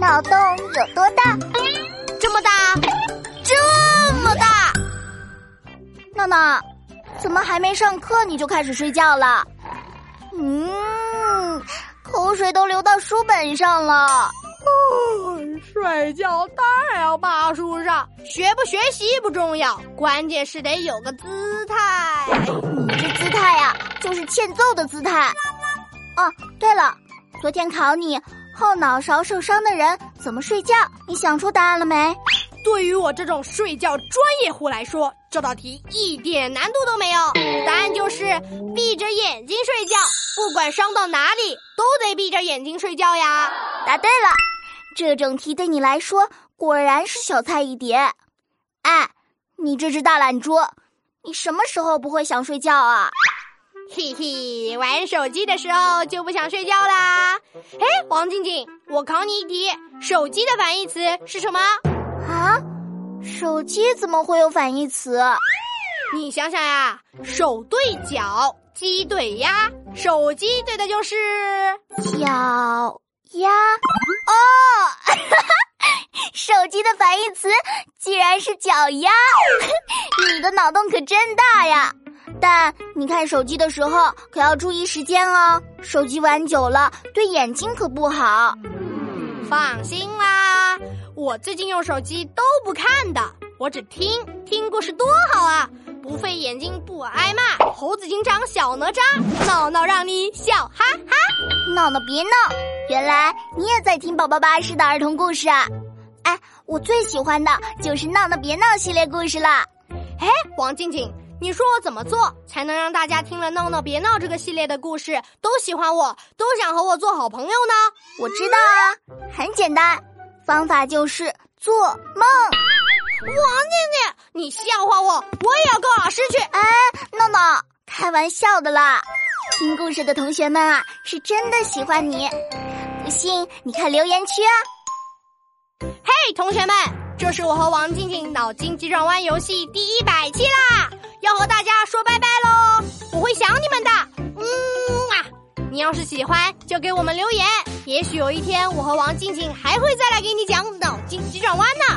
脑洞有多大？这么大，这么大！闹闹，怎么还没上课你就开始睡觉了？嗯，口水都流到书本上了。睡觉当然要爬书上，学不学习不重要，关键是得有个姿态。你这姿态呀，就是欠揍的姿态。哦，对了，昨天考你后脑勺受伤的人怎么睡觉，你想出答案了没？对于我这种睡觉专业户来说，这道题一点难度都没有。答案就是闭着眼睛睡觉，不管伤到哪里都得闭着眼睛睡觉呀。答对了，这种题对你来说果然是小菜一碟。哎，你这只大懒猪，你什么时候不会想睡觉啊？嘿嘿，玩手机的时候就不想睡觉啦。哎，王静静，我考你一题，手机的反义词是什么？啊，手机怎么会有反义词？你想想呀，手对脚，鸡对鸭，手机对的就是脚丫。哦，手机的反义词竟然是脚丫，你的脑洞可真大呀！但你看手机的时候可要注意时间哦，手机玩久了对眼睛可不好。放心啦，我最近用手机都不看的，我只听听故事多好啊，不费眼睛不挨骂。猴子警长小哪吒，闹闹让你笑哈哈。闹闹别闹，原来你也在听宝宝巴士的儿童故事啊！哎，我最喜欢的就是闹闹别闹系列故事了。哎，王静静。你说我怎么做才能让大家听了《闹闹别闹》这个系列的故事都喜欢我，都想和我做好朋友呢？我知道啊，很简单，方法就是做梦。王静静，你笑话我，我也要告老师去。哎，闹闹，开玩笑的啦。听故事的同学们啊，是真的喜欢你，不信你看留言区啊。嘿，同学们，这是我和王静静脑筋急转弯游戏第一百期啦。要是喜欢，就给我们留言，也许有一天我和王静静还会再来给你讲脑筋急转弯呢，